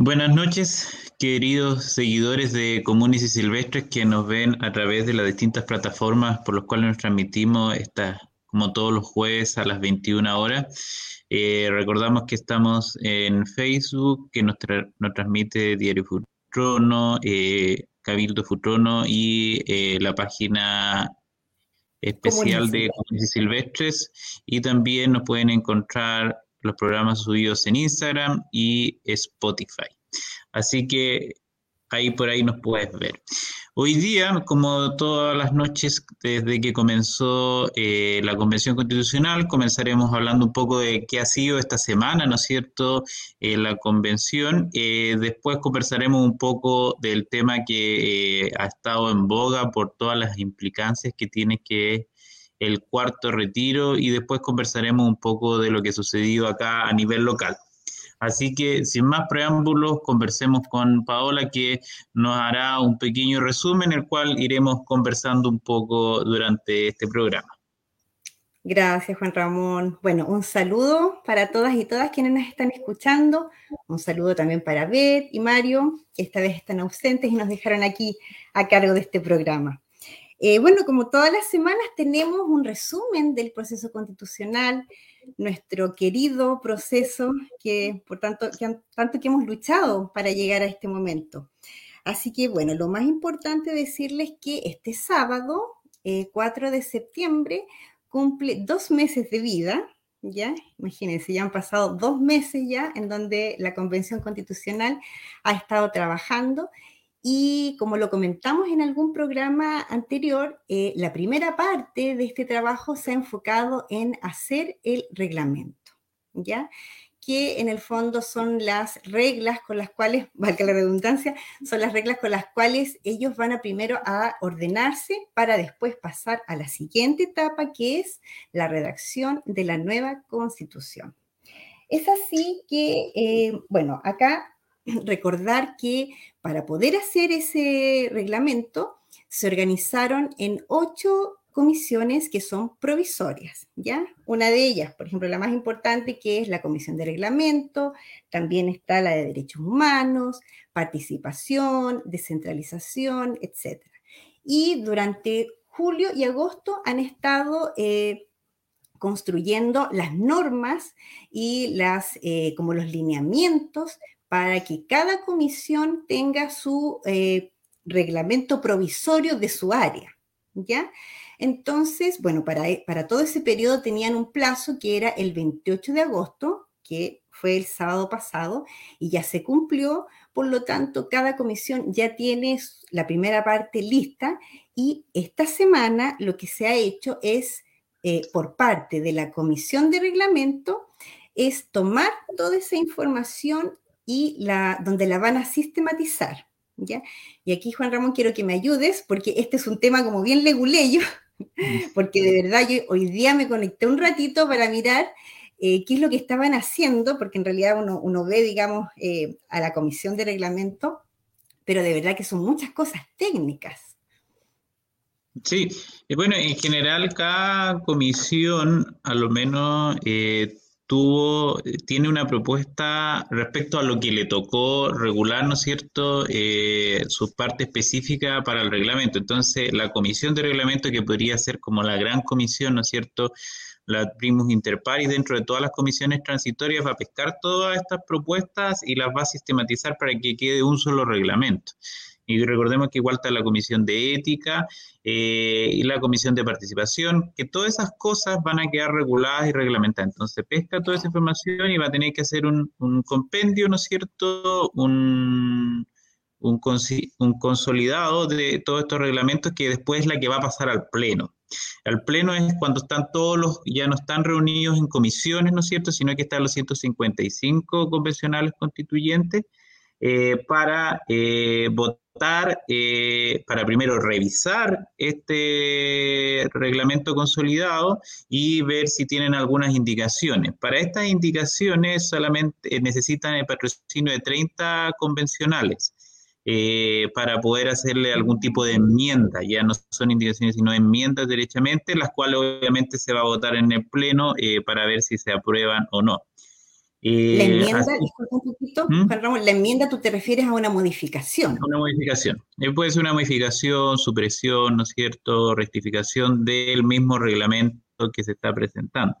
Buenas noches, queridos seguidores de Comunes y Silvestres que nos ven a través de las distintas plataformas por las cuales nos transmitimos esta, como todos los jueves a las 21 horas. Eh, recordamos que estamos en Facebook, que nos, transmite Diario Futrono, eh, Cabildo Futrono y eh, la página especial de Comunes y Silvestres. Y también nos pueden encontrar los programas subidos en Instagram y Spotify. Así que ahí por ahí nos puedes ver. Hoy día, como todas las noches desde que comenzó eh, la Convención Constitucional, comenzaremos hablando un poco de qué ha sido esta semana, ¿no es cierto?, eh, la Convención. Eh, después conversaremos un poco del tema que ha estado en boga por todas las implicancias que tiene que el cuarto retiro y después conversaremos un poco de lo que sucedió acá a nivel local. Así que sin más preámbulos, conversemos con Paola que nos hará un pequeño resumen, el cual iremos conversando un poco durante este programa. Gracias, Juan Ramón. Bueno, un saludo para todas y todas quienes nos están escuchando. Un saludo también para Beth y Mario, que esta vez están ausentes y nos dejaron aquí a cargo de este programa. Eh, bueno, como todas las semanas tenemos un resumen del proceso constitucional, nuestro querido proceso que por tanto que, tanto hemos luchado para llegar a este momento. Así que bueno, lo más importante decirles que este sábado, 4 eh, de septiembre, cumple dos meses de vida, ¿ya? Imagínense, ya han pasado dos meses ya en donde la Convención Constitucional ha estado trabajando y como lo comentamos en algún programa anterior, eh, la primera parte de este trabajo se ha enfocado en hacer el reglamento, ¿ya? que en el fondo son las reglas con las cuales, valga la redundancia, son las reglas con las cuales ellos van a primero a ordenarse para después pasar a la siguiente etapa, que es la redacción de la nueva constitución. Es así que, eh, bueno, acá recordar que para poder hacer ese reglamento se organizaron en ocho comisiones que son provisorias, ¿ya? Una de ellas, por ejemplo, la más importante, que es la Comisión de Reglamento, también está la de Derechos Humanos, Participación, Descentralización, etc. Y durante julio y agosto han estado eh, construyendo las normas y las, eh, como los lineamientos para que cada comisión tenga su eh, reglamento provisorio de su área, ¿ya? Entonces, bueno, para, e, para todo ese periodo tenían un plazo que era el 28 de agosto, que fue el sábado pasado, y ya se cumplió, por lo tanto, cada comisión ya tiene la primera parte lista y esta semana lo que se ha hecho es, eh, por parte de la comisión de reglamento, es tomar toda esa información y donde la van a sistematizar. ¿ya? Y aquí, Juan Ramón, quiero que me ayudes porque este es un tema como bien leguleyo, porque de verdad yo hoy día me conecté un ratito para mirar eh, qué es lo que estaban haciendo, porque en realidad uno, uno ve, digamos, eh, a la comisión de reglamento, pero de verdad que son muchas cosas técnicas. Sí, bueno, en general cada comisión a lo menos eh, tuvo, tiene una propuesta respecto a lo que le tocó regular, ¿no es cierto?, eh, su parte específica para el reglamento. Entonces, la comisión de reglamento, que podría ser como la gran comisión, ¿no es cierto?, la primus inter pares dentro de todas las comisiones transitorias va a pescar todas estas propuestas y las va a sistematizar para que quede un solo reglamento. Y recordemos que igual está la comisión de ética eh, y la comisión de participación, que todas esas cosas van a quedar reguladas y reglamentadas. Entonces pesca toda esa información y va a tener que hacer un, compendio, ¿no es cierto? Un, un, consolidado de todos estos reglamentos que después es la que va a pasar al pleno. Al pleno es cuando están todos los, ya no están reunidos en comisiones, ¿no es cierto?, sino que están los 155 convencionales constituyentes eh, para eh, votar eh, para primero revisar este reglamento consolidado y ver si tienen algunas indicaciones. Para estas indicaciones solamente necesitan el patrocinio de 30 convencionales. Eh, para poder hacerle algún tipo de enmienda, ya no son indicaciones sino enmiendas derechamente, las cuales obviamente se va a votar en el Pleno eh, para ver si se aprueban o no. La enmienda, disculpa un poquito, ¿Mm? Juan Ramón, la enmienda tú te refieres a una modificación. Una modificación. puede ser una modificación, supresión, ¿no es cierto?, rectificación del mismo reglamento que se está presentando.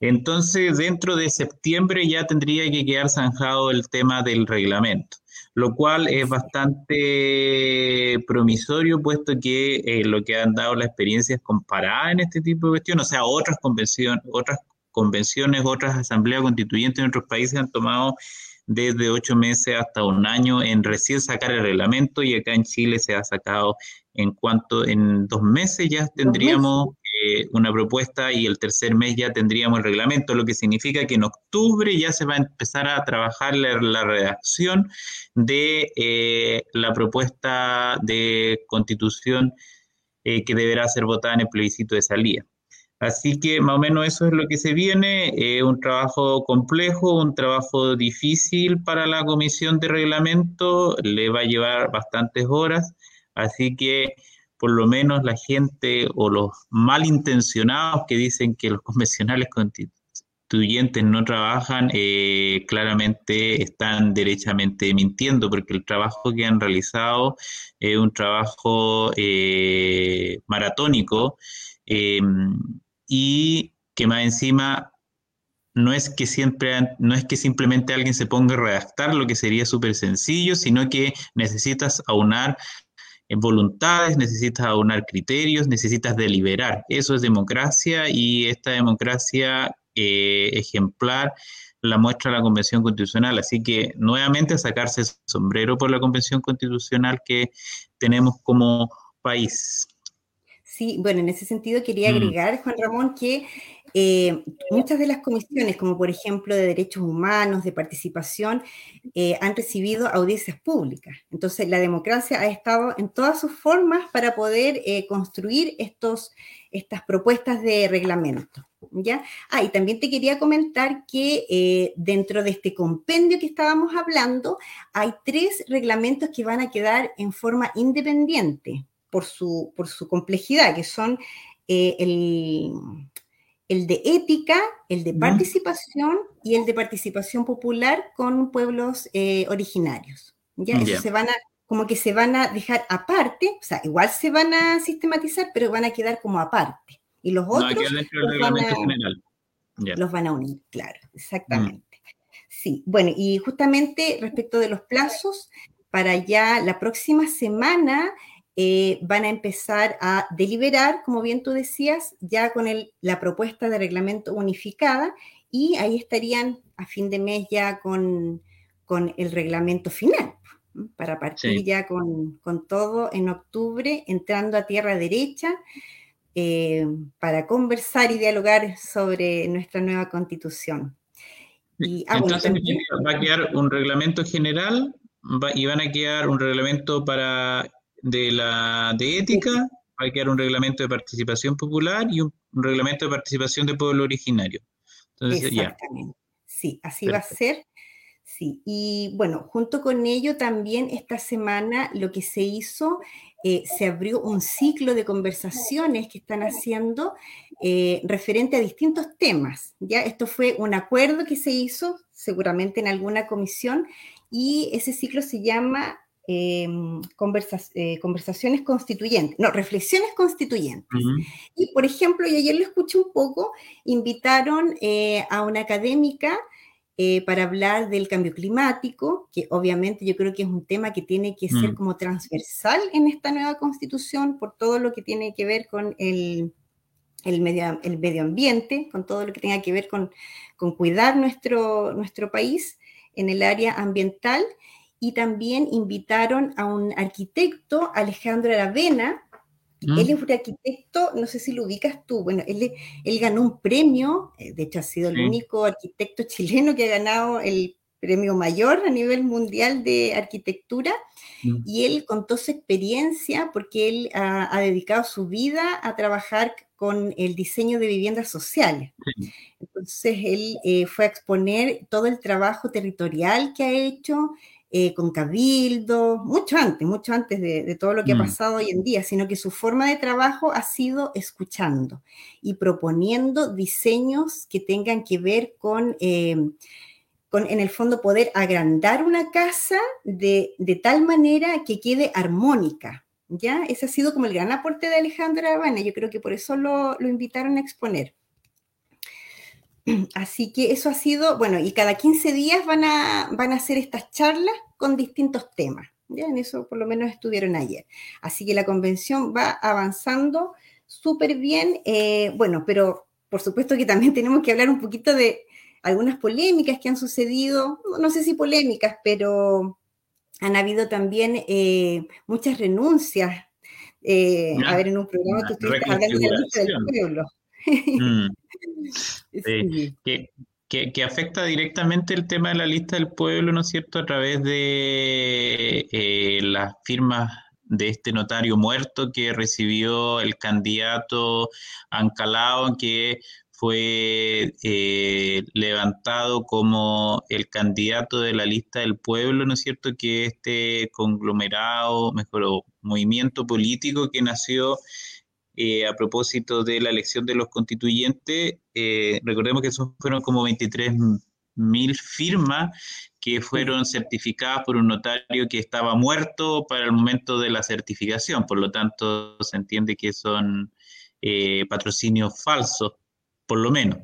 Entonces, dentro de septiembre ya tendría que quedar zanjado el tema del reglamento, lo cual es bastante promisorio, puesto que eh, lo que han dado las experiencias comparadas en este tipo de cuestiones, o sea, otras convenciones, otras convenciones, otras asambleas constituyentes en otros países han tomado desde ocho meses hasta un año en recién sacar el reglamento y acá en Chile se ha sacado en cuanto en dos meses ya tendríamos eh, una propuesta y el tercer mes ya tendríamos el reglamento, lo que significa que en octubre ya se va a empezar a trabajar la, redacción de eh, la propuesta de constitución eh, que deberá ser votada en el plebiscito de salida. Así que más o menos eso es lo que se viene, eh, un trabajo complejo, un trabajo difícil para la comisión de reglamento, le va a llevar bastantes horas, así que por lo menos la gente o los malintencionados que dicen que los convencionales constituyentes no trabajan, eh, claramente están derechamente mintiendo, porque el trabajo que han realizado es un trabajo eh, maratónico y que más encima no es que siempre, no es que simplemente alguien se ponga a redactar lo que sería súper sencillo, sino que necesitas aunar voluntades, necesitas aunar criterios, necesitas deliberar. Eso es democracia y esta democracia eh, ejemplar la muestra la Convención Constitucional. Así que nuevamente sacarse el sombrero por la Convención Constitucional que tenemos como país. Sí, bueno, en ese sentido quería mm. agregar, Juan Ramón, que eh, muchas de las comisiones, como por ejemplo de derechos humanos, de participación, eh, han recibido audiencias públicas. Entonces, la democracia ha estado en todas sus formas para poder eh, construir estos, estas propuestas de reglamento. ¿ya? Ah, y también te quería comentar que dentro de este compendio que estábamos hablando, hay tres reglamentos que van a quedar en forma independiente por su, por su complejidad, que son eh, el, el, de ética, el de participación y el de participación popular con pueblos eh, originarios. ¿ya? Eso se van a, como que se van a dejar aparte, o sea, igual se van a sistematizar, pero van a quedar como aparte. Y los otros los, van a, los, van a, unir, claro, exactamente. Sí, bueno, y justamente respecto de los plazos, para ya la próxima semana eh, van a empezar a deliberar, como bien tú decías, ya con la propuesta de reglamento unificada y ahí estarían a fin de mes ya con, el reglamento final, para partir ya con, todo en octubre, entrando a tierra derecha. Eh, para conversar y dialogar sobre nuestra nueva constitución. Y, ah, Entonces va a quedar un reglamento general y van a quedar un reglamento para de la de ética, va a quedar un reglamento de participación popular y un, reglamento de participación de pueblo originario. Entonces, Exactamente. Sí, así va a ser. Sí, y bueno, junto con ello también esta semana lo que se hizo, eh, se abrió un ciclo de conversaciones que están haciendo eh, referente a distintos temas. Ya, esto fue un acuerdo que se hizo seguramente en alguna comisión y ese ciclo se llama Em, eh, conversaciones constituyentes, no, reflexiones constituyentes. Y, por ejemplo, y ayer lo escuché un poco, invitaron eh, a una académica eh, para hablar del cambio climático, que obviamente yo creo que es un tema que tiene que ser mm. como transversal en esta nueva constitución por todo lo que tiene que ver con el, el, medio, el medio ambiente, con todo lo que tenga que ver con, con cuidar nuestro, nuestro país en el área ambiental y también invitaron a un arquitecto, Alejandro Aravena. Mm. Él es un arquitecto, no sé si lo ubicas tú, bueno, él, él ganó un premio, eh, de hecho ha sido el único arquitecto chileno que ha ganado el premio mayor a nivel mundial de arquitectura, mm. y él contó su experiencia porque él ha, dedicado su vida a trabajar con el diseño de viviendas sociales. Entonces, él eh, fue a exponer todo el trabajo territorial que ha hecho, eh, con Cabildo, mucho antes, mucho antes de, todo lo que ha mm. pasado hoy en día, sino que su forma de trabajo ha sido escuchando y proponiendo diseños que tengan que ver con, eh, con en el fondo poder agrandar una casa de, tal manera que quede armónica. ¿ya? Ese ha sido como el gran aporte de Alejandra Habana. Yo creo que por eso lo, lo invitaron a exponer. Así que eso ha sido, bueno, y cada 15 días van a, van a hacer estas charlas con distintos temas. Ya en eso por lo menos estuvieron ayer. Así que la convención va avanzando súper bien. Eh, bueno, pero por supuesto que también tenemos que hablar un poquito de algunas polémicas que han sucedido, no sé si polémicas, pero han habido también eh, muchas renuncias. Eh, a ver, en un programa que hablando de la del pueblo. Mm. Que, afecta directamente el tema de la lista del pueblo, ¿no es cierto?, a través de eh, las firmas de este notario muerto que recibió el candidato Ancalao, que fue eh, levantado como el candidato de la lista del pueblo, ¿no es cierto?, que este conglomerado, mejor, movimiento político que nació eh, a propósito de la elección de los constituyentes. Eh, recordemos que esos fueron como 23 mil firmas que fueron certificadas por un notario que estaba muerto para el momento de la certificación. Por lo tanto, se entiende que son eh, patrocinios falsos, por lo menos.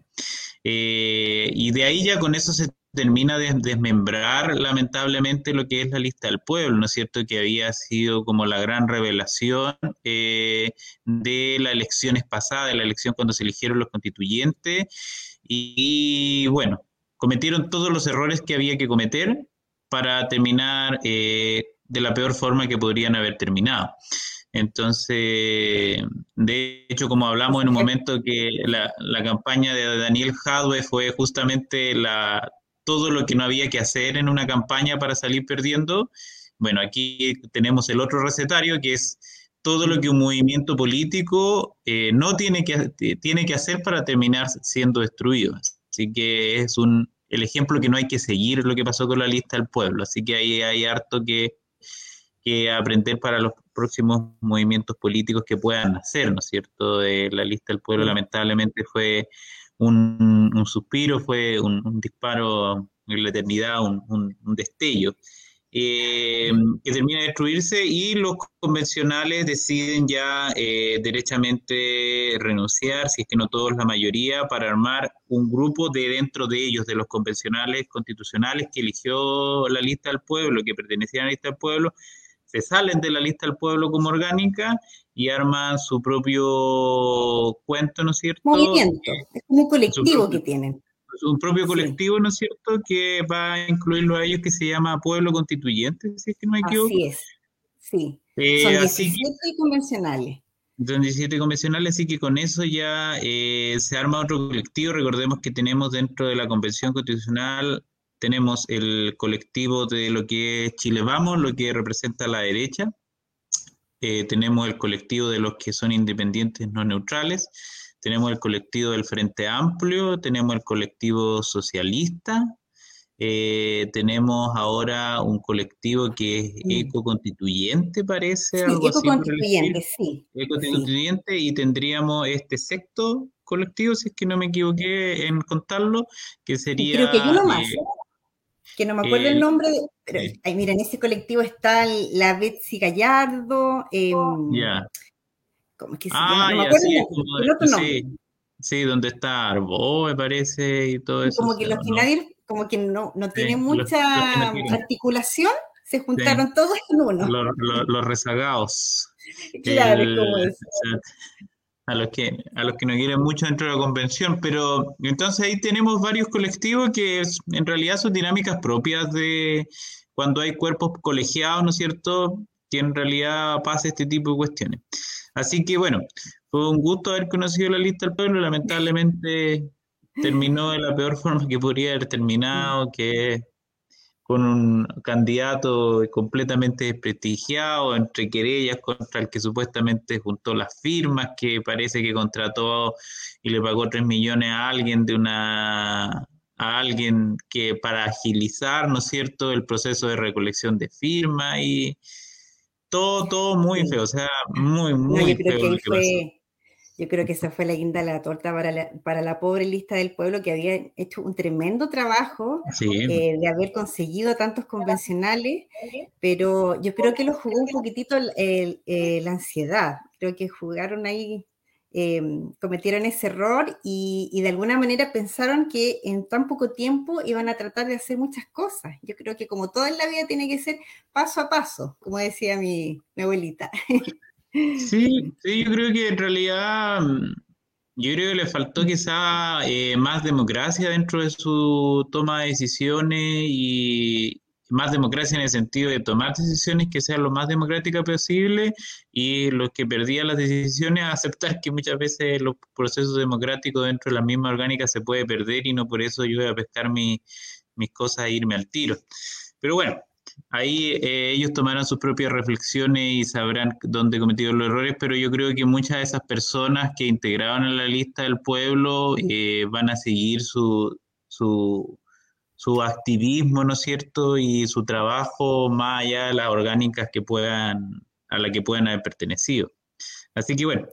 y de ahí ya con eso se termina de desmembrar lamentablemente lo que es la lista del pueblo, ¿no es cierto? Que había sido como la gran revelación eh, de las elecciones pasadas, de la elección cuando se eligieron los constituyentes. Y, bueno, cometieron todos los errores que había que cometer para terminar eh, de la peor forma que podrían haber terminado. Entonces, de hecho, como hablamos en un momento que la, campaña de Daniel Jadwe fue justamente la, todo lo que no había que hacer en una campaña para salir perdiendo. Bueno, aquí tenemos el otro recetario que es todo lo que un movimiento político eh, no tiene que, tiene que hacer para terminar siendo destruido. Así que es un, el ejemplo que no hay que seguir lo que pasó con la lista del pueblo. Así que ahí hay harto que, que aprender para los próximos movimientos políticos que puedan hacer, ¿no es cierto? De la lista del pueblo lamentablemente fue un, suspiro, fue un, disparo en la eternidad, un, destello. Eh, que termina de destruirse y los convencionales deciden ya eh, derechamente renunciar, si es que no todos, la mayoría, para armar un grupo de dentro de ellos, de los convencionales constitucionales que eligió la lista del pueblo, que pertenecían a la lista del pueblo, se salen de la lista del pueblo como orgánica y arman su propio cuento, ¿no es cierto? Movimiento, es como un colectivo que tienen. Un propio colectivo, ¿no es cierto?, que va a incluirlo a ellos que se llama Pueblo Constituyente, si es que no me equivoco. Así es, sí. Eh, son 17 convencionales. Son 17 convencionales, así que con eso ya eh, se arma otro colectivo. Recordemos que tenemos dentro de la Convención Constitucional tenemos el colectivo de lo que es Chile Vamos, lo que representa la derecha. Eh, tenemos el colectivo de los que son independientes no neutrales. Tenemos el colectivo del Frente Amplio. Tenemos el colectivo socialista. Eh, tenemos ahora un colectivo que es ecoconstituyente, parece. Sí, ecoconstituyente, sí. Ecoconstituyente, y tendríamos este sexto colectivo, si es que no me equivoqué en contarlo, que sería. Creo que yo no más. Eh, que no me acuerdo el nombre, pero mira, en ese colectivo está la Betsy Gallardo. Eh, ¿Cómo es que se llama? No me acuerdo el, otro nombre. Sí, donde está Arbo, me parece, y todo eso. Como que los que nadie, como que no, no tiene mucha articulación, se juntaron todos en uno. Los, rezagados. Claro, como eso a los que a los que no quieren mucho dentro de la convención, pero entonces ahí tenemos varios colectivos que en realidad son dinámicas propias de cuando hay cuerpos colegiados, ¿no es cierto? Que en realidad pasa este tipo de cuestiones. Así que bueno, fue un gusto haber conocido la lista del pueblo, lamentablemente terminó de la peor forma que podría haber terminado, que con un candidato completamente desprestigiado, entre querellas contra el que supuestamente juntó las firmas, que parece que contrató y le pagó 3 millones a alguien de una a alguien que para agilizar, ¿no es cierto?, el proceso de recolección de firmas y todo, todo muy feo, o sea, muy, muy feo. Que fue, Yo creo que esa fue la guinda de la torta para la, para la pobre lista del pueblo que había hecho un tremendo trabajo eh, de haber conseguido tantos convencionales, pero yo creo que lo jugó un poquitito eh, la ansiedad. Creo que jugaron ahí, eh, cometieron ese error y, y, de alguna manera pensaron que en tan poco tiempo iban a tratar de hacer muchas cosas. Yo creo que como todo en la vida tiene que ser paso a paso, como decía mi, mi abuelita. Sí, sí, yo creo que en realidad, mm, yo creo que le faltó quizá eh, más democracia dentro de su toma de decisiones y más democracia en el sentido de tomar decisiones que sean lo más democrática posible y los que perdían las decisiones aceptar que muchas veces los procesos democráticos dentro de la misma orgánica se puede perder y no por eso yo voy a pescar mis cosas e irme al tiro. Pero bueno, ahí eh, ellos tomarán sus propias reflexiones y sabrán dónde cometieron los errores, pero yo creo que muchas de esas personas que integraban en la lista del pueblo eh, van a seguir su, su, su, activismo, ¿no es cierto? Y su trabajo más allá de las orgánicas que puedan, a la que puedan haber pertenecido. Así que bueno.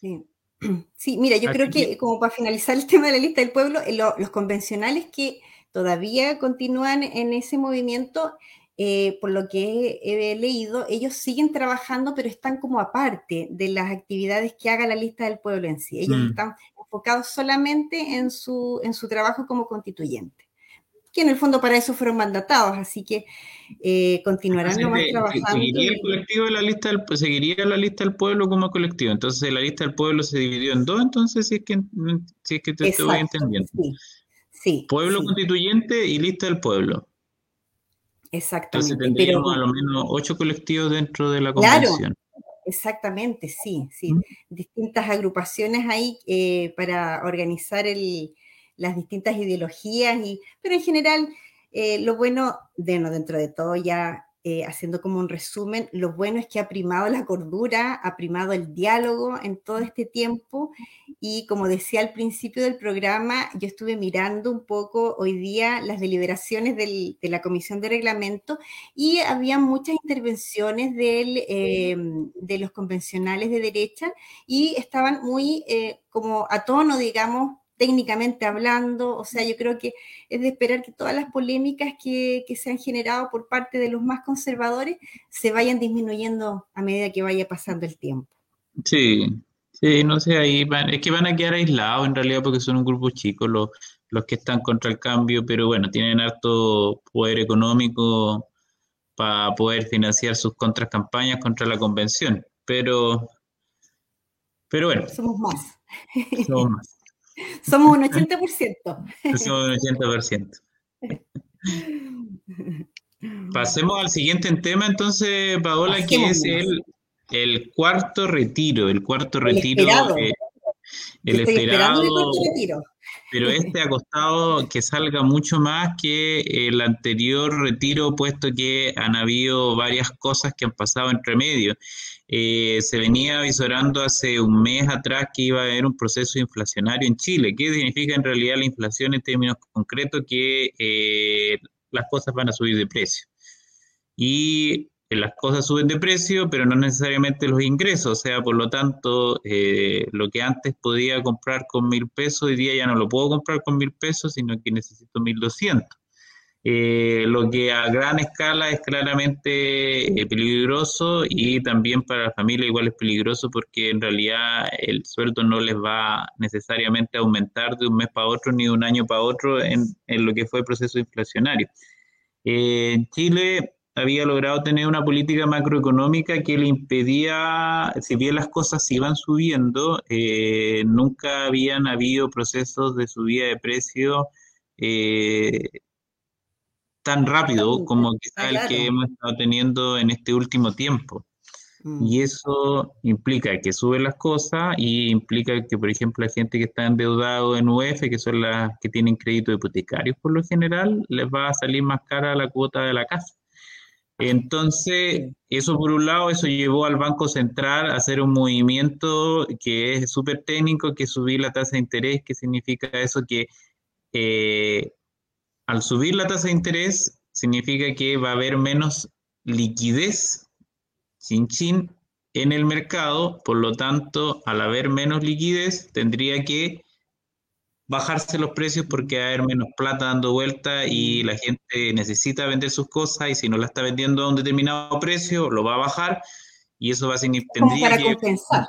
Sí. mira, yo creo que, como para finalizar el tema de la lista del pueblo, eh, los convencionales que todavía continúan en ese movimiento eh, por lo que he, leído, ellos siguen trabajando, pero están como aparte de las actividades que haga la lista del pueblo en sí. Ellos mm. están enfocados solamente en su, en su trabajo como constituyente, que en el fondo para eso fueron mandatados, así que eh, continuarán nomás trabajando. Seguiría el colectivo de la lista del, seguiría la lista del pueblo como colectivo, entonces la lista del pueblo se dividió en dos, entonces si es que, si es que te estoy entendiendo. Sí, pueblo constituyente y lista del pueblo. Exactamente. Entonces tendríamos a lo menos ocho colectivos dentro de la convención. Claro, exactamente, sí, sí. Distintas agrupaciones ahí eh, para organizar el, las distintas ideologías, y, pero en general eh, lo bueno, de, no, dentro de todo ya eh, haciendo como un resumen, lo bueno es que ha primado la cordura, ha primado el diálogo en todo este tiempo. Y como decía al principio del programa, yo estuve mirando un poco hoy día las deliberaciones de la Comisión de Reglamento y había muchas intervenciones del, eh, de los convencionales de derecha y estaban muy eh, como a tono, digamos, técnicamente hablando, o sea, yo creo que es de esperar que todas las polémicas que, se han generado por parte de los más conservadores se vayan disminuyendo a medida que vaya pasando el tiempo. Sí, sí, no sé, ahí es que van a quedar aislados en realidad porque son un grupo chico los, los que están contra el cambio, pero bueno, tienen harto poder económico para poder financiar sus contracampañas contra la convención, pero, pero bueno. Somos más. Somos más. Somos un 80%. Somos un 80%. Pasemos al siguiente tema entonces, Paola, que es el, el, cuarto retiro, el cuarto retiro. El esperado. el cuarto retiro. Pero este ha costado que salga mucho más que el anterior retiro, puesto que han habido varias cosas que han pasado entre medio. Eh, se venía avisorando hace un mes atrás que iba a haber un proceso inflacionario en Chile. ¿Qué significa en realidad la inflación en términos concretos? Que eh, las cosas van a subir de precio. Y eh, las cosas suben de precio, pero no necesariamente los ingresos. O sea, por lo tanto, lo que antes podía comprar con mil pesos, hoy día ya no lo puedo comprar con mil pesos, sino que necesito mil doscientos. Eh, lo que a gran escala es claramente eh, peligroso y también para la familia igual es peligroso porque en realidad el sueldo no les va necesariamente a aumentar de un mes para otro ni de un año para otro en, lo que fue el proceso inflacionario. Eh, Chile había logrado tener una política macroeconómica que le impedía, si bien las cosas iban subiendo, nunca habían habido procesos de subida de precio tan rápido como quizá el que hemos estado teniendo en este último tiempo. Mm. Y eso implica que suben las cosas y implica que, por ejemplo, la gente que está endeudado en UF, que son las que tienen crédito hipotecarios por lo general, les va a salir más cara la cuota de la casa. Entonces, eso por un lado, eso llevó al Banco Central a hacer un movimiento que es súper técnico, que es subir la tasa de interés, que significa eso que eh, al subir la tasa de interés, significa que va a haber menos liquidez, chin chin, en el mercado, por lo tanto, al haber menos liquidez, tendría que bajarse los precios porque va a haber menos plata dando vuelta y la gente necesita vender sus cosas y si no la está vendiendo a un determinado precio, lo va a bajar y eso va a significar... Para compensar.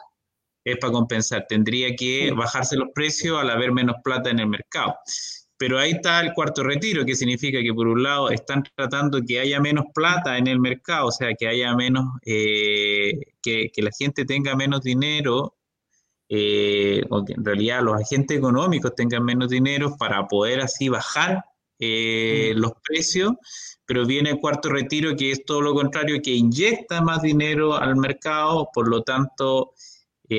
Es para compensar, tendría que bajarse los precios al haber menos plata en el mercado. Pero ahí está el cuarto retiro, que significa que por un lado están tratando que haya menos plata en el mercado, o sea, que haya menos, eh, que, la gente tenga menos dinero, eh, o que en realidad los agentes económicos tengan menos dinero para poder así bajar eh, mm. los precios, pero viene el cuarto retiro que es todo lo contrario, que inyecta más dinero al mercado, por lo tanto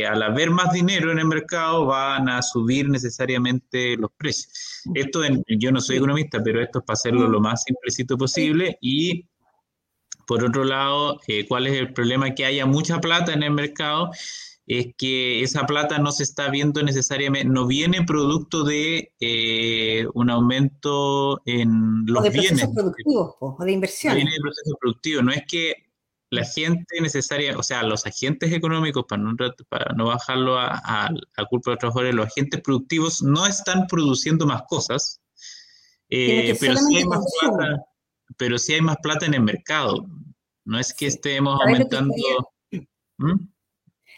al haber más dinero en el mercado van a subir necesariamente los precios. Esto, yo no soy economista, pero esto es para hacerlo lo más simplecito posible. Y por otro lado, eh, ¿cuál es el problema? Que haya mucha plata en el mercado es que esa plata no se está viendo necesariamente, no viene producto de eh, un aumento en los o de bienes. productivos o de inversión. Viene de procesos productivos, no es que la gente necesaria, o sea, los agentes económicos, para no, para no bajarlo a, culpa de los trabajadores, los agentes productivos no están produciendo más cosas, eh, pero, sí hay más plata, pero sí hay más plata en el mercado. No es que estemos aumentando... ¿Mm?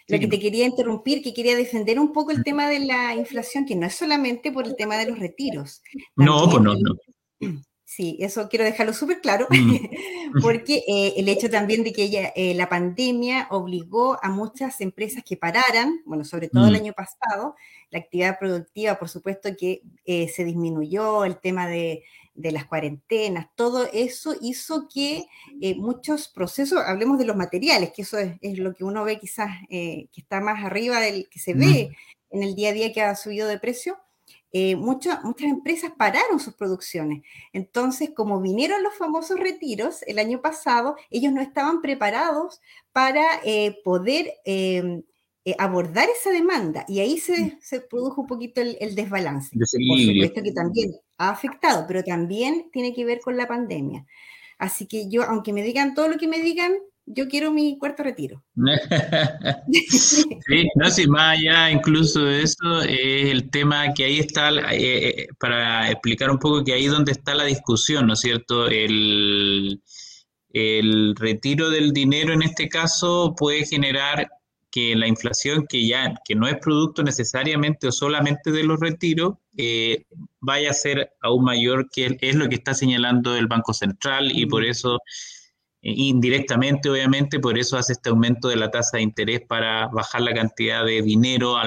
Lo que te quería interrumpir, que quería defender un poco el tema de la inflación, que no es solamente por el tema de los retiros. no, pues no, no. Sí, eso quiero dejarlo súper claro, mm. porque eh, el hecho también de que ella, eh, la pandemia obligó a muchas empresas que pararan, bueno, sobre todo el mm. año pasado, la actividad productiva, por supuesto que eh, se disminuyó, el tema de, de, las cuarentenas, todo eso hizo que muchos procesos, hablemos de los materiales, que eso es, es lo que uno ve quizás que está más arriba del que se ve mm. en el día a día que ha subido de precio, eh, muchas empresas pararon sus producciones. Entonces, como vinieron los famosos retiros el año pasado, ellos no estaban preparados para eh, poder em, eh, abordar esa demanda y ahí se, se produjo un poquito el, desbalance. Por supuesto que también ha afectado, pero también tiene que ver con la pandemia. Así que yo, aunque me digan todo lo que me digan, yo quiero mi cuarto retiro. sí, no, si más allá incluso de eso, es el tema que ahí está, eh, eh, para explicar un poco que ahí es donde está la discusión, ¿no es cierto? El, el retiro del dinero en este caso puede generar que la inflación, que ya que no es producto necesariamente o solamente de los retiros, eh, vaya a ser aún mayor que es lo que está señalando el Banco Central y por eso eh, indirectamente, obviamente, por eso hace este aumento de la tasa de interés para bajar la cantidad de dinero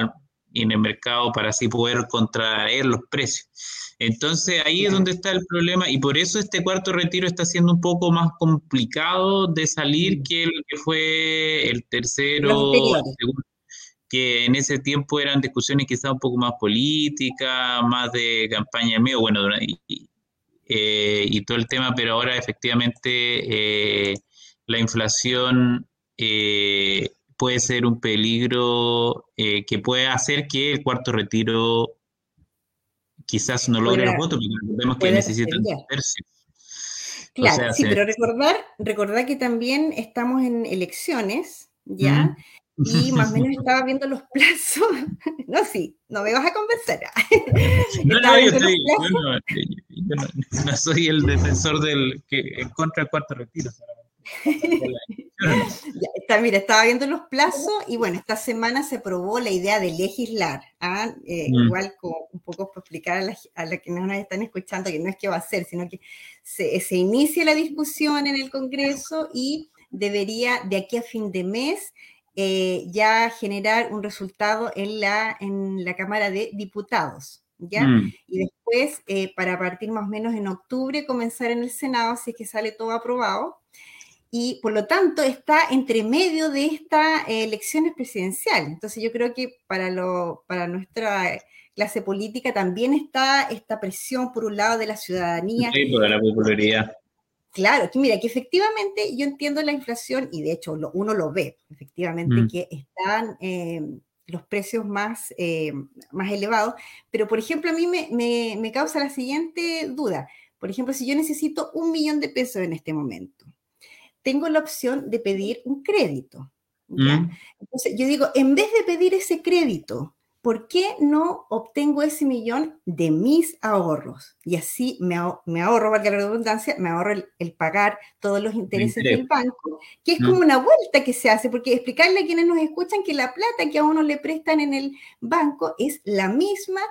en el mercado para así poder contraer los precios. Entonces ahí es donde está el problema y por eso este cuarto retiro está siendo un poco más complicado de salir que el que fue el tercero, que en ese tiempo eran discusiones quizás un poco más políticas, más de campaña medio, bueno, y, eh, y todo el tema, pero ahora efectivamente eh, la inflación eh, puede ser un peligro que puede hacer que el cuarto retiro quizás no logre los votos, porque vemos que necesitan tercios. Claro, sí, pero recordar, recordar que también estamos en elecciones, ¿ya? y más o menos estaba viendo los plazos. No, sí, no me vas a convencer. No, no, yo, estoy, no, soy el defensor del que en contra del cuarto retiro. Está, mira, estaba viendo los plazos y bueno, esta semana se probó la idea de legislar. ¿ah? Eh, mm. Igual como un poco para explicar a, a los que no nos están escuchando que no es que va a ser, sino que se, se inicia la discusión en el Congreso y debería de aquí a fin de mes eh, ya generar un resultado en la, en la Cámara de Diputados. ¿ya? Mm. Y después, eh, para partir más o menos en octubre, comenzar en el Senado, si es que sale todo aprobado. Y por lo tanto, está entre medio de estas elecciones presidenciales. Entonces, yo creo que para, lo, para nuestra clase política también está esta presión, por un lado, de la ciudadanía. Sí, por la popularidad. Claro, que mira, que efectivamente yo entiendo la inflación y de hecho uno lo ve, efectivamente, mm. que están eh, los precios más, eh, más elevados, pero por ejemplo a mí me, me, causa la siguiente duda. Por ejemplo, si yo necesito un millón de pesos en este momento, tengo la opción de pedir un crédito, ¿ya? Mm. Entonces, yo digo, en vez de pedir ese crédito, ¿por qué no obtengo ese millón de mis ahorros? Y así me, ahorro, valga la redundancia, me ahorro el, pagar todos los intereses del banco, que es como una vuelta que se hace, porque explicarle a quienes nos escuchan que la plata que a uno le prestan en el banco es la misma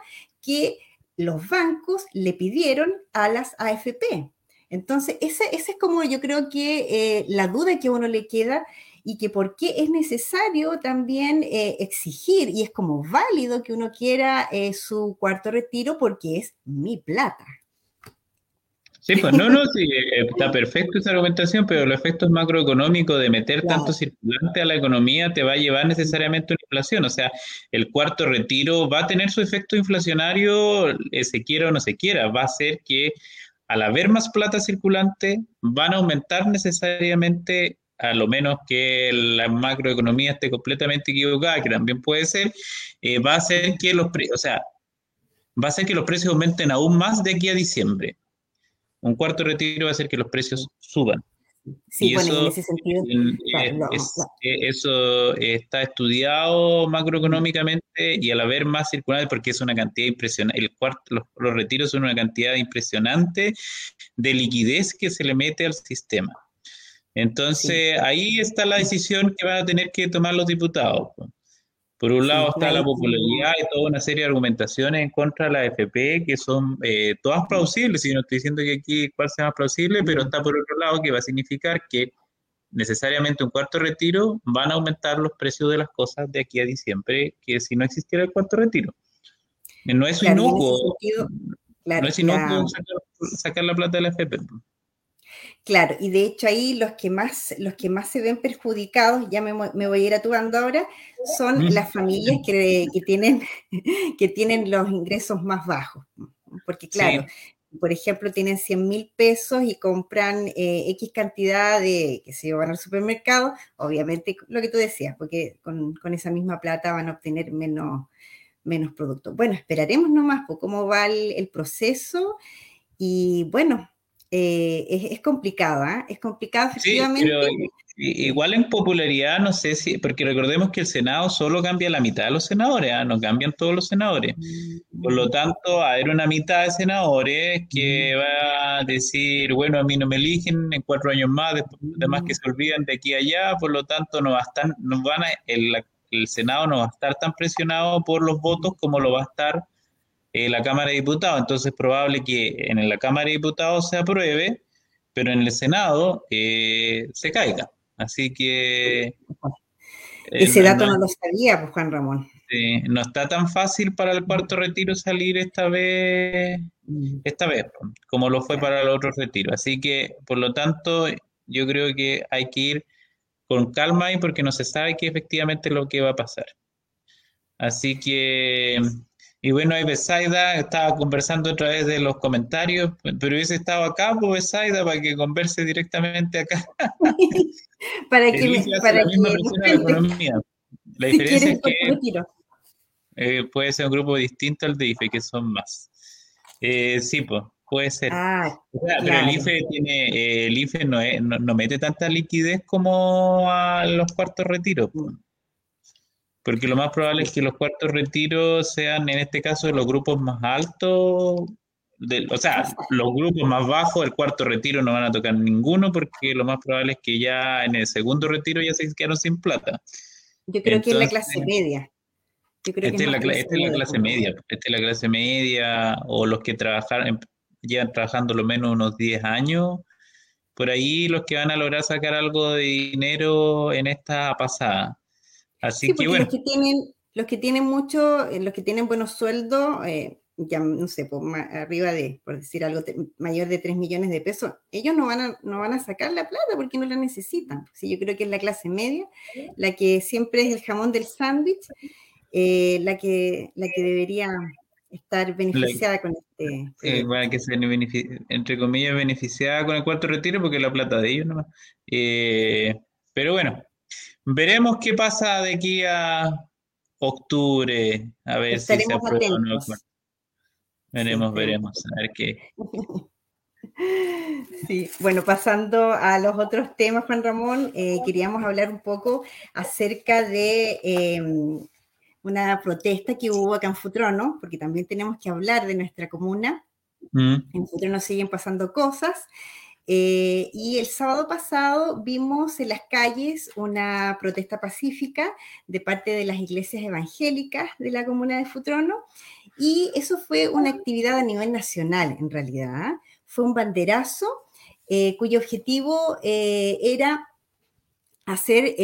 que los bancos le pidieron a las AFP. Entonces, esa, es como yo creo que eh, la duda que a uno le queda y que por qué es necesario también eh, exigir y es como válido que uno quiera eh, su cuarto retiro porque es mi plata. Sí, pues no, no, sí, está perfecto esa argumentación, pero los efectos macroeconómicos de meter tanto circulante a la economía te va a llevar necesariamente a una inflación. O sea, el cuarto retiro va a tener su efecto inflacionario, se quiera o no se quiera, va a ser que al haber más plata circulante, van a aumentar necesariamente a lo menos que la macroeconomía esté completamente equivocada, que también puede ser, eh, va a hacer que los precios, o sea, va a hacer que los precios aumenten aún más de aquí a diciembre. Un cuarto retiro va a hacer que los precios suban. Sí, bueno, en ese sentido. Eso está estudiado macroeconómicamente y al haber más circulares, porque es una cantidad impresionante, el cuarto, los, los retiros son una cantidad impresionante de liquidez que se le mete al sistema. Entonces, ahí está la decisión que van a tener que tomar los diputados. Por un lado está la popularidad y toda una serie de argumentaciones en contra de la FP que son eh, todas plausibles, y no estoy diciendo que aquí cuál sea más plausible, pero está por otro lado que va a significar que necesariamente un cuarto retiro van a aumentar los precios de las cosas de aquí a diciembre, que si no existiera el cuarto retiro. No es inocuo, no es inocuo sacar, la plata de la FP. Claro, y de hecho ahí los que más, los que más se ven perjudicados, ya me, voy a ir a tu bando ahora, son las familias que, tienen, que tienen los ingresos más bajos. Porque claro, por ejemplo, tienen 100 mil pesos y compran eh, X cantidad de, que se van al supermercado, obviamente lo que tú decías, porque con, esa misma plata van a obtener menos, menos productos. Bueno, esperaremos nomás por cómo va el proceso y bueno, eh, es, complicado, ¿ah? Es complicado, efectivamente. igual en popularidad, no sé si, porque recordemos que el Senado solo cambia la mitad de los senadores, ¿ah? no cambian todos los senadores. Por lo mm. tanto, va a haber una mitad de senadores que mm. va a decir, bueno, a mí no me eligen en cuatro años más, además que se olvidan de aquí a allá, por lo tanto, no va a estar, no van a, el, el Senado no va a estar tan presionado por los votos como lo va a estar eh, la Cámara de Diputados. Entonces es probable que en la Cámara de Diputados se apruebe, pero en el Senado eh, se caiga. Así que... Eh, Ese dato no, lo sabía, pues Juan Ramón. no está tan fácil para el cuarto retiro salir esta vez, mm. esta vez, como lo fue para el otro retiro. Así que, por lo tanto, yo creo que hay que ir con calma ahí porque no se sabe qué efectivamente lo que va a pasar. Así que y bueno, ahí Besaida estaba conversando a través de los comentarios, pero hubiese estado acá, pues Besaida, para que converse directamente acá. para que, para la misma la economía. La diferencia es que eh, puede ser un grupo distinto al de IFE, que son más. Eh, sí, pues, puede ser. Ah, pero el IFE tiene, eh, el IFE no, no, mete tanta liquidez como a los cuartos retiros. Pues. Porque lo más probable es que los cuartos retiros sean, en este caso, los grupos más altos, o sea, los grupos más bajos, el cuarto retiro no van a tocar ninguno, porque lo más probable es que ya en el segundo retiro ya se quedaron sin plata. Yo creo que es la clase media. esta, es la, clase media, esta es la clase media, o los que trabajan, llevan trabajando lo menos unos 10 años, por ahí los que van a lograr sacar algo de dinero en esta pasada. Así que bueno. Los que tienen, los que tienen mucho, eh, los que tienen buenos sueldos, eh, ya no sé, por arriba de, por decir algo, mayor de 3 millones de pesos, ellos no van, a, no van a sacar la plata porque no la necesitan. Sí, yo creo que es la clase media, la que siempre es el jamón del sándwich, eh, la, que, la que debería estar beneficiada con este. Eh, bueno, que se entre comillas, beneficiada con el cuarto retiro porque es la plata de ellos nomás. pero bueno, Veremos qué pasa de aquí a octubre, a ver si se aprueba o no. Veremos, veremos, a ver qué. Sí, bueno, pasando a los otros temas, Juan Ramón, eh, queríamos hablar un poco acerca de em, una protesta que hubo acá en Futrono, porque también tenemos que hablar de nuestra comuna. Mm. En Futrono siguen pasando cosas. Eh, y el sábado pasado vimos en las calles una protesta pacífica de parte de las iglesias evangélicas de la comuna de Futrono. Y eso fue una actividad a nivel nacional, en realidad. Fue un banderazo eh, cuyo objetivo eh, era hacer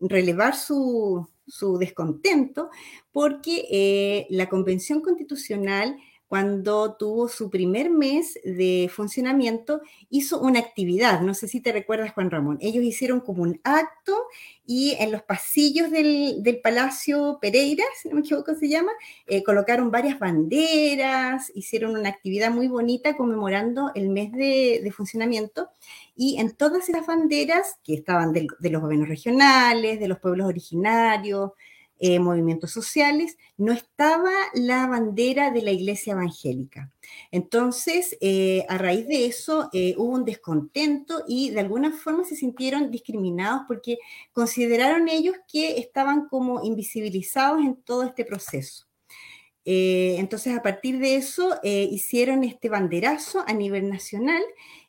relevar su, su descontento porque la Convención Constitucional cuando tuvo su primer mes de funcionamiento, hizo una actividad, no sé si te recuerdas Juan Ramón, ellos hicieron como un acto y en los pasillos del, Palacio Pereira, si no me equivoco se llama, eh, colocaron varias banderas, hicieron una actividad muy bonita conmemorando el mes de, funcionamiento. Y en todas esas banderas que estaban de los gobiernos regionales, de los pueblos originarios, eh, movimientos sociales, no estaba la bandera de la iglesia evangélica. Entonces, eh, a raíz de eso, eh, hubo un descontento y de alguna forma se sintieron discriminados porque consideraron ellos que estaban como invisibilizados en todo este proceso. entonces, a partir de eso, hicieron este banderazo a nivel nacional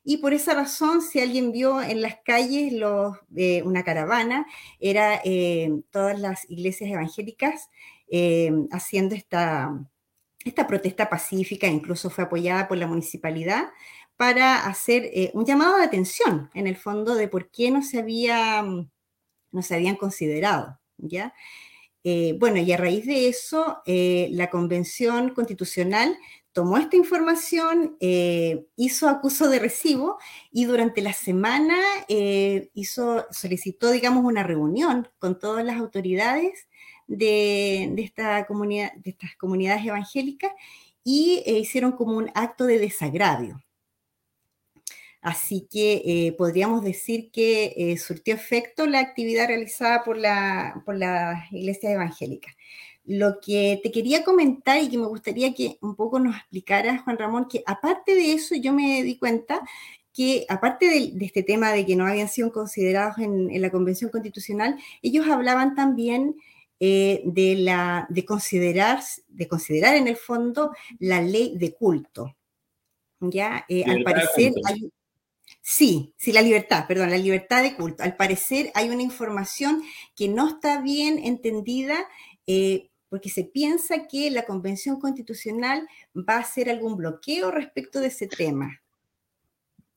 y por esa razón, si alguien vio en las calles los, eh, una caravana, era eh, todas las iglesias evangélicas eh, haciendo esta, esta protesta pacífica, incluso fue apoyada por la municipalidad, para hacer un llamado de atención, en el fondo, de por qué no se, había, no se habían considerado. ¿ya? bueno, y a raíz de eso, la Convención Constitucional tomó esta información, eh, hizo acuso de recibo y durante la semana eh, hizo, solicitó, digamos, una reunión con todas las autoridades de, esta comunidad, de estas comunidades evangélicas y eh, hicieron como un acto de desagravio. Así que podríamos decir que surtió efecto la actividad realizada por, la, por las iglesias evangélicas. Lo que te quería comentar y que me gustaría que un poco nos explicaras, Juan Ramón, que aparte de eso yo me di cuenta que aparte de, este tema de que no habían sido considerados en, la Convención Constitucional, ellos hablaban también eh, de, la, de, considerar, de considerar en el fondo la ley de culto. ¿Ya? Eh, al parecer hay, Sí, sí, la libertad, perdón, la libertad de culto. Al parecer hay una información que no está bien entendida eh, porque se piensa que la Convención Constitucional va a hacer algún bloqueo respecto de ese tema.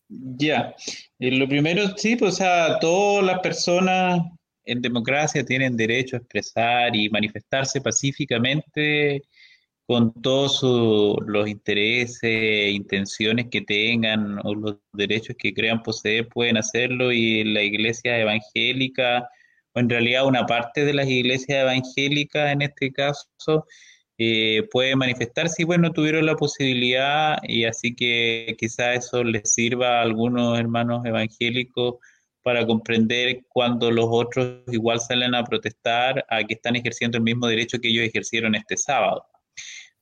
Ya, eh, lo primero, sí, pues, o sea, todas las personas en democracia tienen derecho a expresar y manifestarse pacíficamente con todos los intereses, intenciones que tengan o los derechos que crean poseer, pueden hacerlo y la iglesia evangélica o en realidad una parte de las iglesias evangélicas en este caso eh, puede manifestarse y bueno, tuvieron la posibilidad y así que quizá eso les sirva a algunos hermanos evangélicos para comprender cuando los otros igual salen a protestar a que están ejerciendo el mismo derecho que ellos ejercieron este sábado.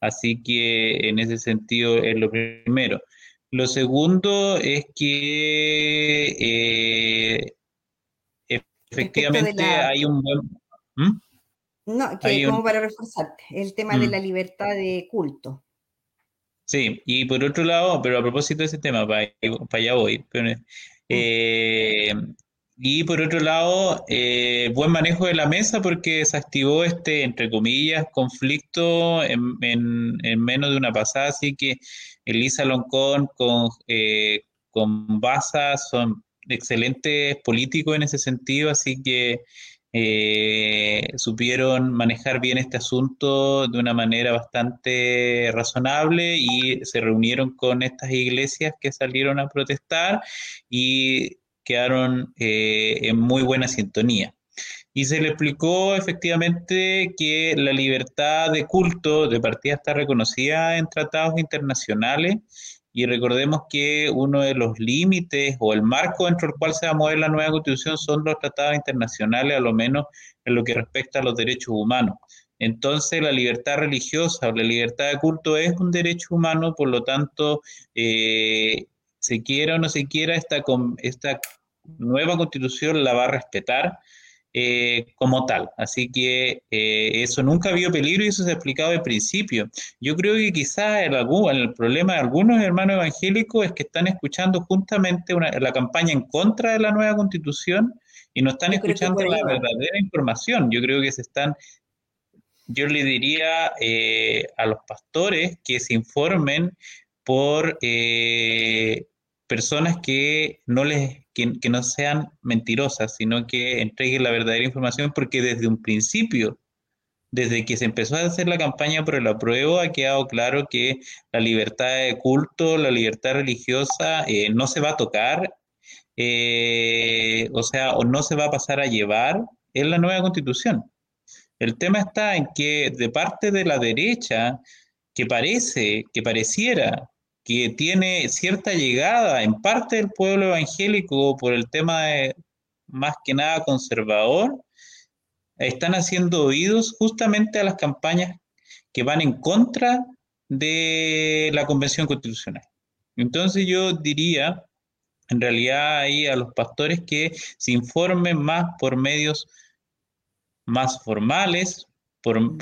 Así que en ese sentido es lo primero. Lo segundo es que eh, Efectivamente hay un buen... ¿Mm? No, que como para reforzarte, el tema de mm. la libertad de culto. Sí, y por otro lado, pero a propósito de ese tema, para, allá voy, mm. eh, y por otro lado, eh, buen manejo de la mesa porque desactivó este, entre comillas, conflicto en, menos de una pasada, así que Elisa Loncón con, eh, con Baza son excelentes políticos en ese sentido, así que eh, supieron manejar bien este asunto de una manera bastante razonable y se reunieron con estas iglesias que salieron a protestar y quedaron eh, en muy buena sintonía. Y se le explicó efectivamente que la libertad de culto de partida está reconocida en tratados internacionales y recordemos que uno de los límites o el marco dentro del cual se va a mover la nueva constitución son los tratados internacionales, a lo menos en lo que respecta a los derechos humanos. Entonces, la libertad religiosa o la libertad de culto es un derecho humano, por lo tanto, eh, se quiera o no se quiera, esta, esta nueva constitución la va a respetar eh, como tal. Así que eh, eso nunca habido peligro y eso se ha explicado de principio. Yo creo que quizás el, el, problema de algunos hermanos evangélicos es que están escuchando justamente la campaña en contra de la nueva constitución y no están escuchando la verdadera información. Yo creo que se están, yo le diría eh, a los pastores que se informen por personas que no les que, no sean mentirosas, sino que entreguen la verdadera información, porque desde un principio, desde que se empezó a hacer la campaña por el apruebo, ha quedado claro que la libertad de culto, la libertad religiosa eh, no se va a tocar, eh, o sea, o no se va a pasar a llevar en la nueva constitución. El tema está en que de parte de la derecha, que parece, que pareciera que tiene cierta llegada en parte del pueblo evangélico por el tema de más que nada conservador, están haciendo oídos justamente a las campañas que van en contra de la Convención Constitucional. Entonces yo diría, en realidad ahí a los pastores que se informen más por medios más formales,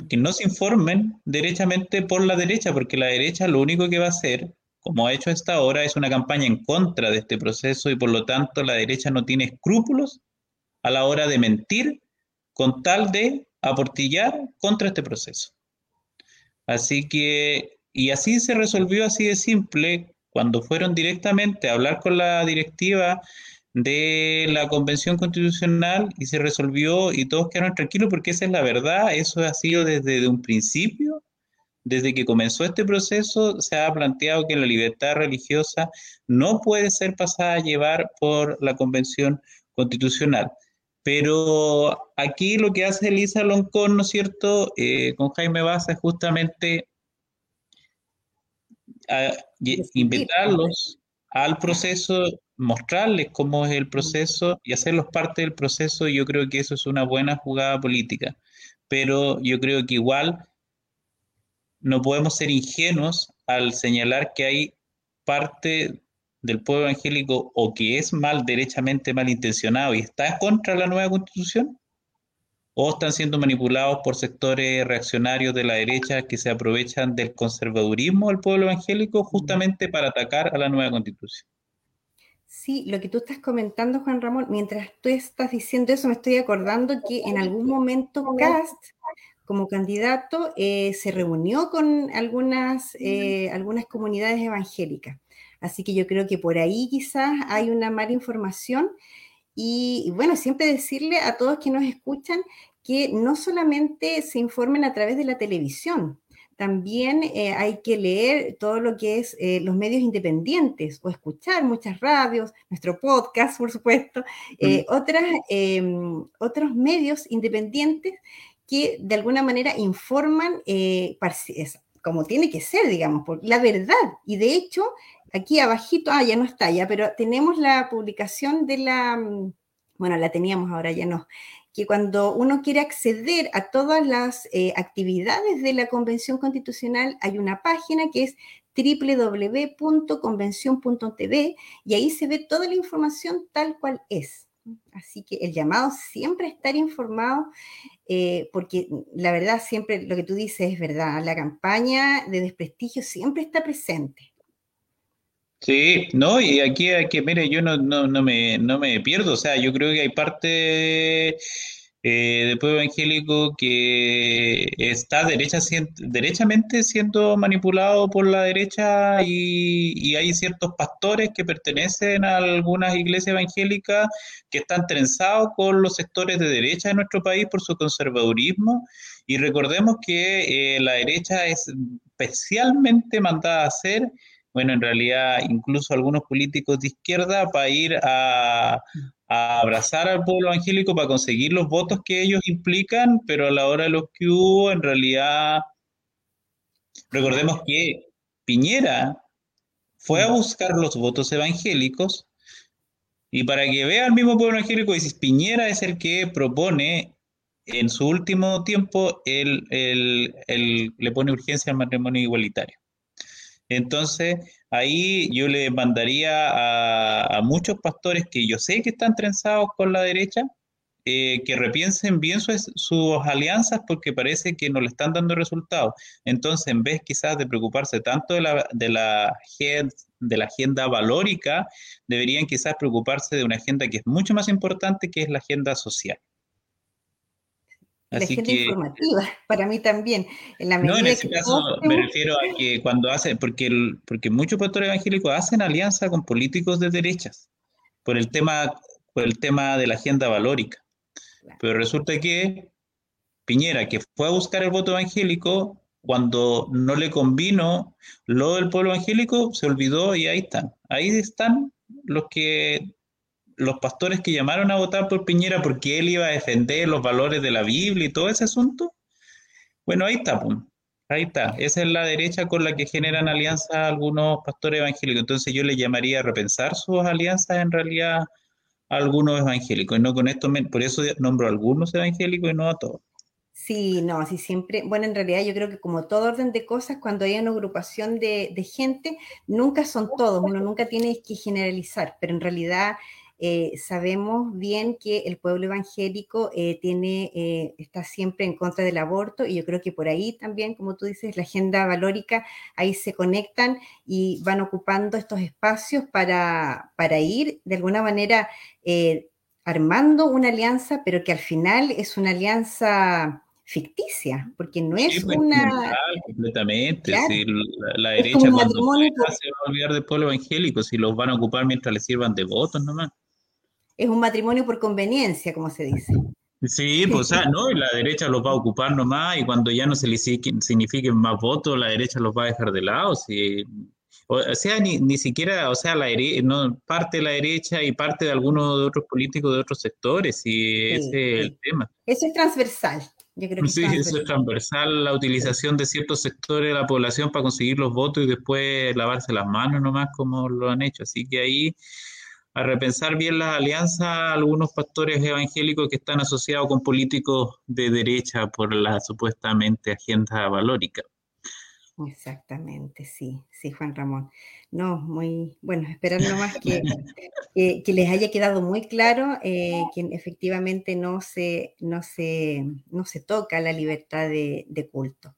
que no se informen derechamente por la derecha, porque la derecha lo único que va a hacer como ha hecho hasta ahora, es una campaña en contra de este proceso y por lo tanto la derecha no tiene escrúpulos a la hora de mentir con tal de aportillar contra este proceso. Así que, y así se resolvió así de simple cuando fueron directamente a hablar con la directiva de la Convención Constitucional y se resolvió y todos quedaron tranquilos porque esa es la verdad, eso ha sido desde un principio desde que comenzó este proceso se ha planteado que la libertad religiosa no puede ser pasada a llevar por la Convención Constitucional. Pero aquí lo que hace Elisa Loncón, ¿no es cierto?, eh, con Jaime Baza es justamente invitarlos al proceso, mostrarles cómo es el proceso y hacerlos parte del proceso. Yo creo que eso es una buena jugada política. Pero yo creo que igual no podemos ser ingenuos al señalar que hay parte del pueblo evangélico o que es mal, derechamente malintencionado y está contra la nueva constitución, o están siendo manipulados por sectores reaccionarios de la derecha que se aprovechan del conservadurismo del pueblo evangélico justamente para atacar a la nueva constitución. Sí, lo que tú estás comentando, Juan Ramón, mientras tú estás diciendo eso, me estoy acordando que en algún momento Cast como candidato eh, se reunió con algunas, eh, algunas comunidades evangélicas. Así que yo creo que por ahí quizás hay una mala información. Y, bueno, siempre decirle a todos que nos escuchan que no solamente se informen a través de la televisión, también eh, hay que leer todo lo que es los medios independientes o escuchar muchas radios, nuestro podcast, por supuesto, otras, em, otros medios independientes que de alguna manera informan eh, como tiene que ser, digamos, por la verdad. Y de hecho, aquí abajito, ah, ya no está ya, pero tenemos la publicación de la, mm, bueno, la teníamos ahora ya no, que cuando uno quiere acceder a todas las eh, actividades de la Convención Constitucional, hay una página que es www.convención.tv y ahí se ve toda la información tal cual es. Así que el llamado siempre a estar informado, eh, porque la verdad siempre lo que tú dices es verdad, la campaña de desprestigio siempre está presente. Sí, no, y aquí, aquí mire, yo no, no, no, me, no me pierdo, o sea, yo creo que hay parte eh, pueblo evangélico que está derecha, derechamente siendo manipulado por la derecha y, hay ciertos pastores que pertenecen a algunas iglesias evangélicas que están trenzados con los sectores de derecha de nuestro país por su conservadurismo. Y recordemos que eh, la derecha es especialmente mandada a hacer bueno, en realidad incluso algunos políticos de izquierda para ir a, a abrazar al pueblo evangélico para conseguir los votos que ellos implican, pero a la hora de los que hubo, en realidad, recordemos que Piñera fue a buscar los votos evangélicos y para que vea el mismo pueblo evangélico, dices, Piñera es el que propone en su último tiempo, el, le pone urgencia al matrimonio igualitario. Entonces, ahí yo le mandaría a, a muchos pastores que yo sé que están trenzados con la derecha, eh, que repiensen bien sus alianzas porque parece que no le están dando resultados. Entonces, en vez quizás de preocuparse tanto de la, de la, de la agenda valórica, deberían quizás preocuparse de una agenda que es mucho más importante, que es la agenda social. La agenda informativa, para mí también. En la no, en ese caso me refiero a que cuando hacen, porque, porque muchos pastores evangélicos hacen alianza con políticos de derechas por el tema, por el tema de la agenda valórica. Pero resulta que Piñera, que fue a buscar el voto evangélico, cuando no le convino lo del pueblo evangélico, se olvidó y ahí están. Ahí están los que los pastores que llamaron a votar por Piñera porque él iba a defender los valores de la Biblia y todo ese asunto. Bueno, ahí está, ahí está. Esa es la derecha con la que generan alianzas algunos pastores evangélicos. Entonces yo le llamaría a repensar sus alianzas en realidad algunos evangélicos, y no con esto, por eso nombro a algunos evangélicos y no a todos. Sí, no, así siempre, bueno, en realidad yo creo que como todo orden de cosas, cuando hay una agrupación de, de gente, nunca son todos, uno nunca tiene que generalizar, pero en realidad eh, sabemos bien que el pueblo evangélico eh, tiene, eh, está siempre en contra del aborto y yo creo que por ahí también, como tú dices, la agenda valórica, ahí se conectan y van ocupando estos espacios para, para ir de alguna manera armando una alianza, pero que al final es una alianza ficticia, porque no es pues, una... Completamente, la, derecha cuando se va a olvidar del pueblo evangélico, si los van a ocupar mientras les sirvan de votos nomás es un matrimonio por conveniencia, como se dice. Sí, pues, no, y la derecha los va a ocupar nomás, y cuando ya no se les signifiquen más votos, la derecha los va a dejar de lado. o sea, ni, ni siquiera, o sea, la no, parte de la derecha y parte de algunos de otros políticos de otros sectores, y ese es el tema. Eso es transversal. Yo creo que sí, eso es transversal, la utilización de ciertos sectores de la población para conseguir los votos y después lavarse las manos nomás como lo han hecho. Así que ahí a repensar bien las alianzas algunos pastores evangélicos que están asociados con políticos de derecha por la supuestamente agenda valórica. Exactamente, sí, sí, Juan Ramón. No, muy bueno, esperar nomás que, que, les haya quedado muy claro eh, que efectivamente no se, no, se, no se toca la libertad de culto.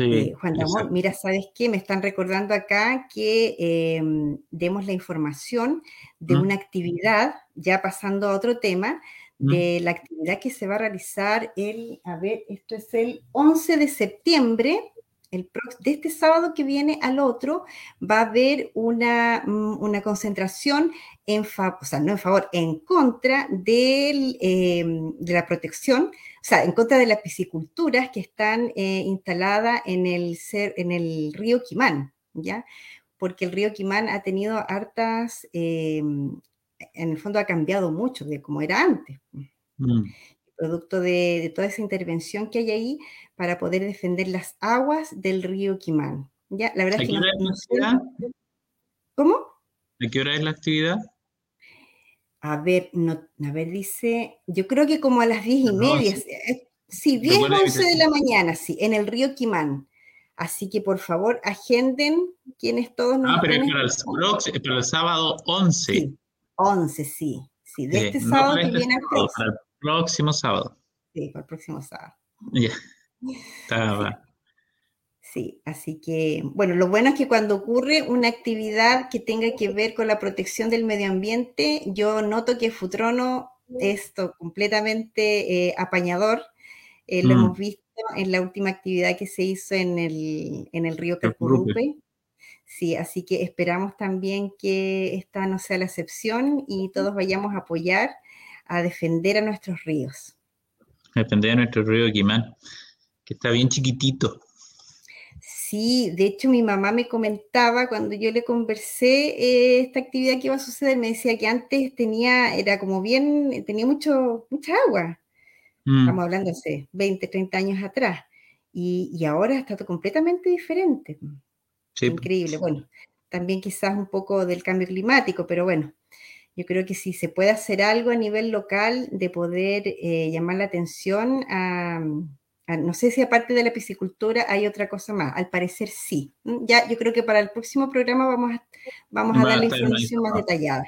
Eh, Juan Ramón, mira, ¿sabes qué? Me están recordando acá que em, demos la información de una actividad, ya pasando a otro tema, de la actividad que se va a realizar el, a ver, esto es el 11 de septiembre, el, de este sábado que viene al otro, va a haber una, mm, una concentración en favor, o sea, no en favor, en contra del, em, de la protección o sea, en contra de las pisciculturas que están eh, instaladas en el, en el río Quimán, ¿ya? Porque el río Quimán ha tenido hartas, eh, en el fondo ha cambiado mucho de como era antes. Mm. Producto de, toda esa intervención que hay ahí para poder defender las aguas del río Quimán. ¿ya? La verdad es que no, ¿Cómo? ¿De qué hora es la actividad? A ver, no, a ver, dice, yo creo que como a las diez y media, sí, 10, 11 de la mañana, sí, en el río Quimán. Así que por favor, agenden quienes todos nos. Ah, pero es para el, sábado 11. Sí, 11, sí. Sí, de este sábado que viene sábado, Para el próximo sábado. Sí, para el próximo sábado. Ya. Estaba. Sí, así que, bueno, lo bueno es que cuando ocurre una actividad que tenga que ver con la protección del medio ambiente, yo noto que Futrono es completamente eh, apañador. Eh, lo mm. hemos visto en la última actividad que se hizo en el, en el río Calpurupe. Sí, así que esperamos también que esta no sea la excepción y todos vayamos a apoyar a defender a nuestros ríos. Defender a nuestro río Quimán, que está bien chiquitito. Sí, de hecho mi mamá me comentaba cuando yo le conversé eh, esta actividad que iba a suceder, me decía que antes tenía, era como bien, tenía mucho, mucha agua. Mm. Estamos hablando hace 20, 30 años atrás. Y, ahora está completamente diferente. Increíble. Bueno, también quizás un poco del cambio climático, pero bueno, yo creo que si se puede hacer algo a nivel local de poder eh, llamar la atención a no sé si aparte de la piscicultura hay otra cosa más. Al parecer sí. Mm, ya, yo creo que para el próximo programa vamos a, vamos a dar la información más detallada.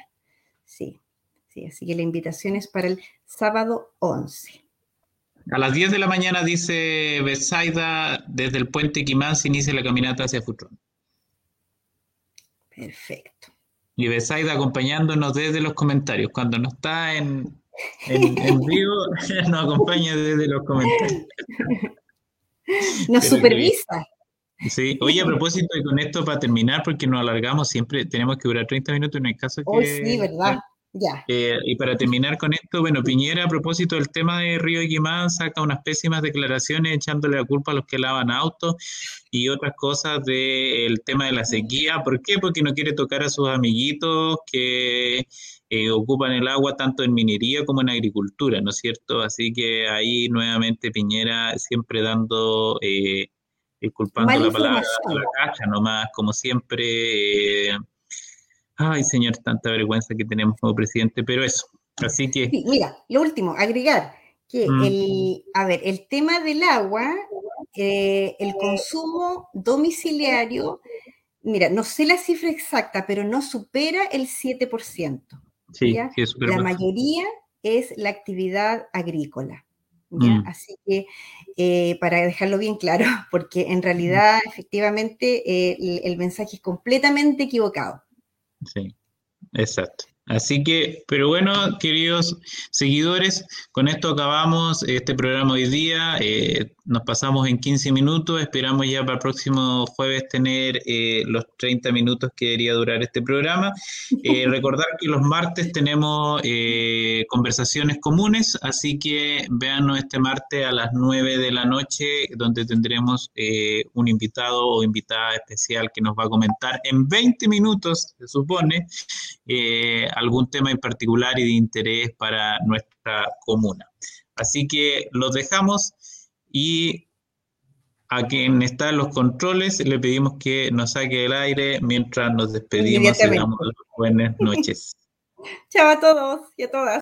Sí, sí, así que la invitación es para el sábado 11. A las 10 de la mañana, dice Besaida, desde el puente Quimán se inicia la caminata hacia Futrón. Perfecto. Y Besaida acompañándonos desde los comentarios. Cuando no está en, en, vivo, nos acompaña desde los comentarios. Nos supervisa. Sí, oye, a propósito, y con esto para terminar, porque nos alargamos siempre, tenemos que durar 30 minutos en el caso que... Hoy sí, ¿verdad? Ya. Eh, y para terminar con esto, bueno, Piñera, a propósito del tema de Río Guimán, saca unas pésimas declaraciones echándole la culpa a los que lavan autos y otras cosas del tema de la sequía. ¿Por qué? Porque no quiere tocar a sus amiguitos que eh, ocupan el agua tanto en minería como en agricultura, ¿no es cierto? Así que ahí nuevamente Piñera siempre dando, eh, culpando la palabra la cacha nomás, como siempre. Eh, ay, señor, tanta vergüenza que tenemos como presidente, pero eso. Así que. mira, lo último, agregar que mm. el, a ver, el tema del agua, eh, el consumo domiciliario, mira, no sé la cifra exacta, pero no supera el 7%. Sí, La mayoría es la actividad agrícola. Mm. Así que, eh, para dejarlo bien claro, porque en realidad, efectivamente, eh, el mensaje es completamente equivocado. Sí, exacto. Así que, pero bueno, queridos seguidores, con esto acabamos este programa hoy día. Eh, nos pasamos en 15 minutos. Esperamos ya para el próximo jueves tener eh, los 30 minutos que debería durar este programa. Eh, recordar que los martes tenemos conversaciones comunes, así que véanos este martes a las 9 de la noche, donde tendremos un invitado o invitada especial que nos va a comentar en 20 minutos, se supone algún tema en particular y de interés para nuestra comuna. Así que los dejamos y a quien está en los controles le pedimos que nos saque el aire mientras nos despedimos y damos buenas noches. Chao a todos y a todas.